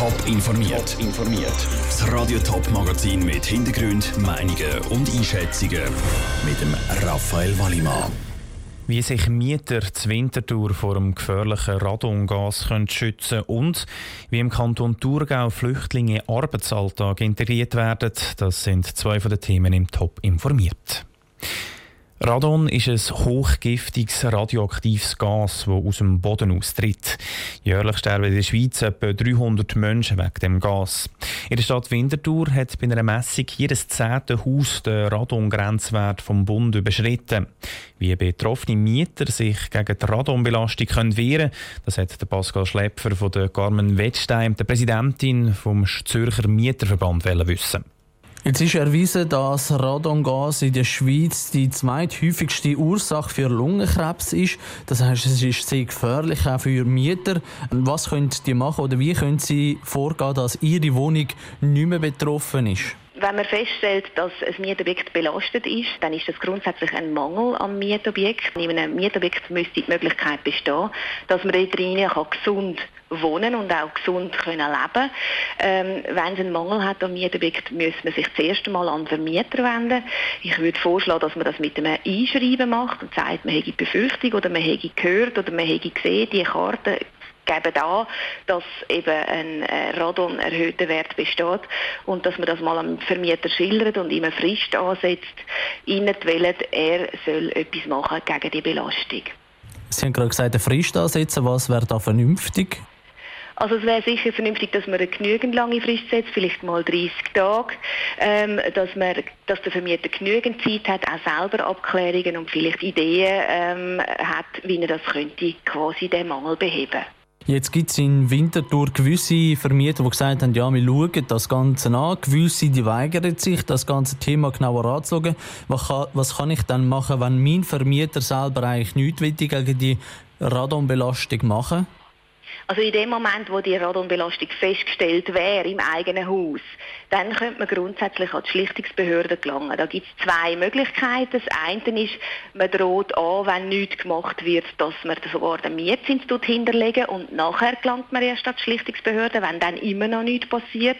Top informiert. informiert. Das Radio Top Magazin mit Hintergrund, Meinungen und Einschätzungen mit dem Raphael Wallimann. Wie sich Mieter zur Wintertour vor dem gefährlichen Radongas können schützen und wie im Kanton Thurgau Flüchtlinge in Arbeitsalltag integriert werden, das sind zwei von den Themen im Top informiert. Radon ist ein hochgiftiges radioaktives Gas, das aus dem Boden austritt. Jährlich sterben in der Schweiz etwa 300 Menschen wegen dem Gas. In der Stadt Winterthur hat bei einer Messung jedes zehnte Haus den Radongrenzwert vom Bund überschritten. Wie betroffene Mieter sich gegen die Radonbelastung können wehren das hat der Pascal Schlepfer von der Carmen Wettstein, der Präsidentin vom Zürcher Mieterverband, wissen. Jetzt ist erwiesen, dass Radongas in der Schweiz die zweithäufigste Ursache für Lungenkrebs ist. Das heißt, es ist sehr gefährlich auch für Mieter. Was können die machen oder wie können sie vorgehen, dass ihre Wohnung nicht mehr betroffen ist? Wenn man feststellt, dass ein Mietobjekt belastet ist, dann ist das grundsätzlich ein Mangel am Mietobjekt. In einem Mietobjekt müsste die Möglichkeit bestehen, dass man dort drinnen gesund wohnen und auch gesund können leben ähm, Wenn es einen Mangel hat am Mietobjekt, müsste man sich zuerst einmal an Vermieter wenden. Ich würde vorschlagen, dass man das mit einem Einschreiben macht und sagt, man hätte Befürchtung oder man hätte gehört oder man hätte gesehen, die Karte geben an, dass eben ein äh, Radon erhöhter Wert besteht und dass man das mal am Vermieter schildert und ihm eine Frist ansetzt, ihnen wählen, er soll etwas machen gegen die Belastung. Sie haben gerade gesagt, eine Frist ansetzen. Was wäre da vernünftig? Also es wäre sicher vernünftig, dass man eine genügend lange Frist setzt, vielleicht mal 30 Tage, ähm, dass, man, dass der Vermieter genügend Zeit hat, auch selber Abklärungen und vielleicht Ideen ähm, hat, wie er das könnte, quasi den Mangel beheben Jetzt gibt es in Winterthur gewisse Vermieter, die gesagt haben, ja, wir schauen das Ganze an. Gewisse, die weigern sich, das ganze Thema genauer anzuschauen. Was kann, was kann ich dann machen, wenn mein Vermieter selber eigentlich nichts gegen die Radonbelastung machen also in dem Moment, wo die Radonbelastung festgestellt wäre im eigenen Haus, dann könnte man grundsätzlich an die Schlichtungsbehörde gelangen. Da gibt es zwei Möglichkeiten. Das eine ist, man droht an, wenn nichts gemacht wird, dass man sogar den Mietzins hinterlegen und nachher gelangt man erst an die Schlichtungsbehörde, wenn dann immer noch nichts passiert.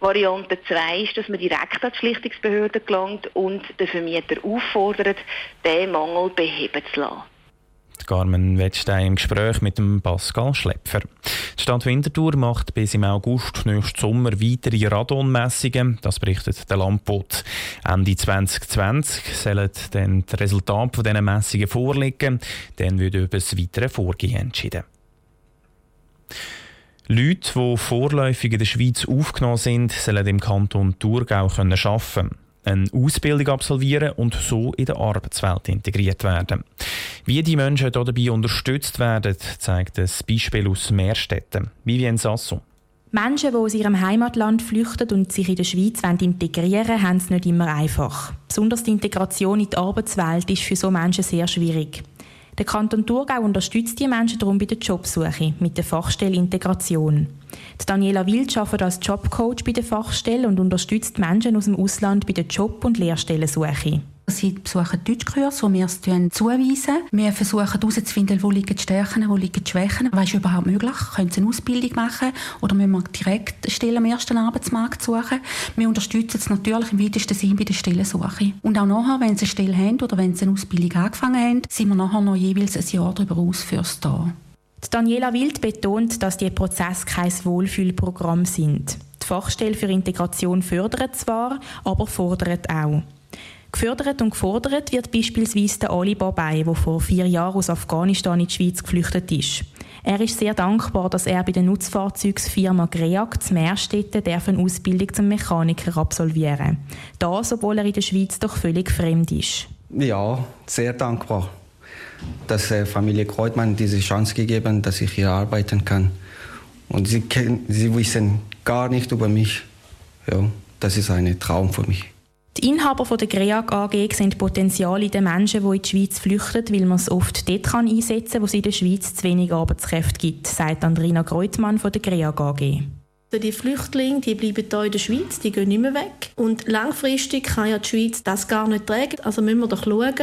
Variante 2 ist, dass man direkt an die Schlichtungsbehörde gelangt und den Vermieter auffordert, den Mangel beheben zu lassen. Carmen Wettstein im Gespräch mit dem Pascal Schlepfer. Die Stadt Winterthur macht bis im August nächsten Sommer weitere Radonmessungen. Das berichtet der Landbot. Ende 2020 sollen dann die Resultate dieser Messungen vorliegen. Dann wird über das weitere Vorgehen entschieden. Leute, die vorläufig in der Schweiz aufgenommen sind, sollen im Kanton Thurgau arbeiten können eine Ausbildung absolvieren und so in der Arbeitswelt integriert werden. Wie die Menschen dabei unterstützt werden, zeigt ein Beispiel aus Meerstetten. Vivien Sasso. Menschen, die aus ihrem Heimatland flüchten und sich in der Schweiz integrieren wollen, haben es nicht immer einfach. Besonders die Integration in die Arbeitswelt ist für so Menschen sehr schwierig. Der Kanton Thurgau unterstützt die Menschen darum bei der Jobsuche mit der Fachstelle Integration. Die Daniela Wild arbeitet als Jobcoach bei der Fachstelle und unterstützt Menschen aus dem Ausland bei der Job- und Lehrstellensuche. Sie besuchen Deutschkurse, wo wir es zuweisen. Wir versuchen herauszufinden, wo liegen die Stärken, wo liegen die Schwächen. Was ist überhaupt möglich? Können Sie eine Ausbildung machen oder müssen wir direkt Stellen am ersten Arbeitsmarkt suchen? Wir unterstützen es natürlich im weitesten Sinn bei der Stellensuche. Und auch nachher, wenn Sie eine Stelle haben oder wenn Sie eine Ausbildung angefangen haben, sind wir nachher noch jeweils ein Jahr darüber aus fürs da. Daniela Wild betont, dass die Prozesse kein Wohlfühlprogramm sind. Die Fachstelle für Integration fördert zwar, aber fordert auch. Gefördert und gefordert wird beispielsweise der Ali Babay, der vor vier Jahren aus Afghanistan in die Schweiz geflüchtet ist. Er ist sehr dankbar, dass er bei der Nutzfahrzeugsfirma Greag zu Meerstetten eine Ausbildung zum Mechaniker absolvieren Das, obwohl er in der Schweiz doch völlig fremd ist. Ja, sehr dankbar, dass äh, Familie Kreutmann diese Chance gegeben dass ich hier arbeiten kann. Und sie, sie wissen gar nicht über mich. Ja, das ist ein Traum für mich. Die Inhaber der GREAG AG sehen Potenzial in den Menschen, die in die Schweiz flüchten, weil man es oft dort kann einsetzen kann, wo es in der Schweiz zu wenig Arbeitskräfte gibt, sagt Andrina Kreutmann von der GREAG AG. Die Flüchtlinge die bleiben hier in der Schweiz, die gehen nicht mehr weg. Und langfristig kann ja die Schweiz das gar nicht tragen. Also müssen wir doch schauen,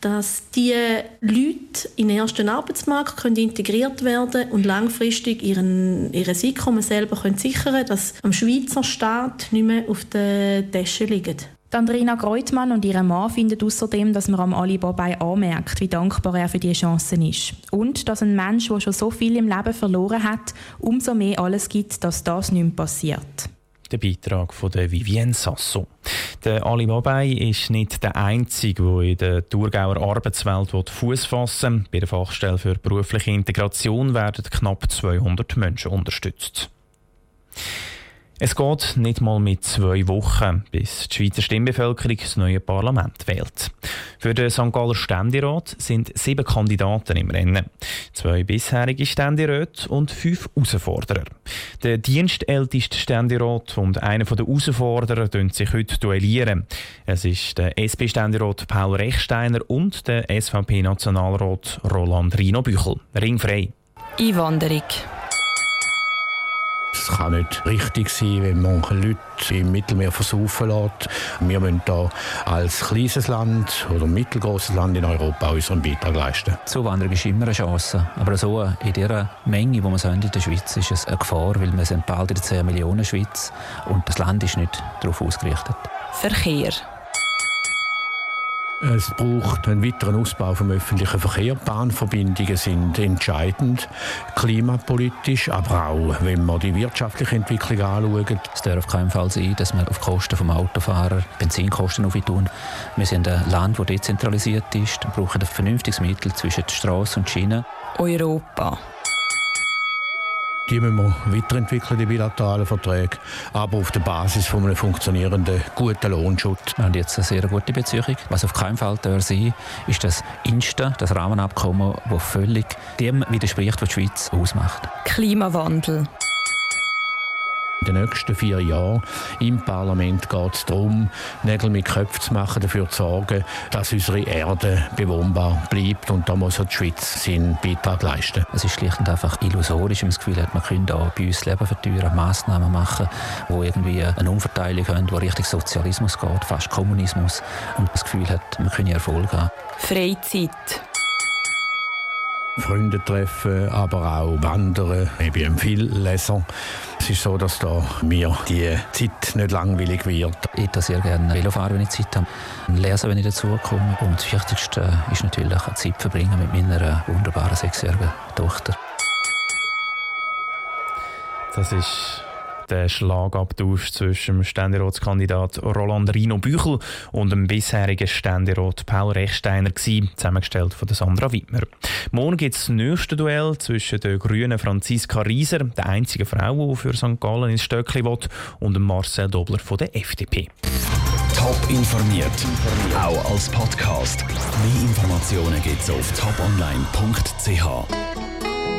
dass die Leute in den ersten Arbeitsmarkt können integriert werden und langfristig ihren, ihr Einkommen selber können sichern können, dass am Schweizer Staat nicht mehr auf der Tasche liegt. Andrina Greutmann und ihre Mann finden außerdem, dass man am Ali Babei anmerkt, wie dankbar er für diese Chancen ist. Und dass ein Mensch, der schon so viel im Leben verloren hat, umso mehr alles gibt, dass das nicht mehr passiert. Der Beitrag von der Vivienne Sasso. Der Ali Babei ist nicht der Einzige, der in der Thurgauer Arbeitswelt Fuß fassen will. Bei der Fachstelle für berufliche Integration werden knapp 200 Menschen unterstützt. Es geht nicht mal mit zwei Wochen, bis die Schweizer Stimmbevölkerung das neue Parlament wählt. Für den St. Galler Ständerat sind sieben Kandidaten im Rennen. Zwei bisherige Ständeräte und fünf Herausforderer. Der dienstälteste Ständerat und einer der Herausforderer duellieren sich heute duellieren. Es ist der SP-Ständerat Paul Rechsteiner und der SVP-Nationalrat Roland Rino Büchel. Ringfrei. Einwanderung. Es kann nicht richtig sein, wenn manche Leute im Mittelmeer versaufen lässt. Wir müssen da als kleines Land oder mittelgroßes Land in Europa unseren Beitrag leisten. Zuwanderung ist immer eine Chance. Aber so in dieser Menge, die wir in der Schweiz ist es eine Gefahr, weil wir sind bald in der 10 Millionen Schweiz und das Land ist nicht darauf ausgerichtet. Verkehr. Es braucht einen weiteren Ausbau vom öffentlichen Verkehr. Bahnverbindungen sind entscheidend, klimapolitisch, aber auch, wenn man die wirtschaftliche Entwicklung anschaut. Es darf auf keinen Fall sein, dass wir auf Kosten des Autofahrers Benzinkosten tun. Wir sind ein Land, das dezentralisiert ist und brauchen ein vernünftiges Mittel zwischen Straße und Schiene. Europa. Die müssen wir weiterentwickeln, die bilateralen Verträge, aber auf der Basis von einem funktionierenden, guten Lohnschutz. Wir haben jetzt eine sehr gute Beziehung. Was auf keinen Fall sein darf, ist das Insta, das Rahmenabkommen, das völlig dem widerspricht, was die Schweiz ausmacht. Klimawandel. In den nächsten vier Jahren im Parlament geht es darum, Nägel mit Köpfen zu machen, dafür zu sorgen, dass unsere Erde bewohnbar bleibt. Und da muss auch die Schweiz seinen Beitrag leisten. Es ist schlicht und einfach illusorisch, wenn man das Gefühl hat, man könnte auch bei uns Leben verteuern, Massnahmen machen, die irgendwie eine Umverteilung haben, die Richtung Sozialismus geht, fast Kommunismus. Und das Gefühl hat, man könne Erfolg haben. Freizeit. Freunde treffen, aber auch wandern. Ich bin viel Leser. Es ist so, dass da mir die Zeit nicht langweilig wird. Ich würde sehr gerne Velofahren, wenn ich Zeit habe, lesen, wenn ich dazukomme. Und das Wichtigste ist natürlich Zeit verbringen mit meiner wunderbaren sechsjährigen Tochter. Das ist der Schlagabtausch zwischen dem Ständeratskandidat Roland Rino Büchel und dem bisherigen Ständerat Paul Rechsteiner, zusammengestellt von Sandra Wittmer. Morgen gibt es das nächste Duell zwischen der grünen Franziska Rieser, der einzigen Frau, die für St. Gallen ins Stöckli will, und Marcel Dobler von der FDP. Top informiert, auch als Podcast. Mehr Informationen gibt es auf toponline.ch.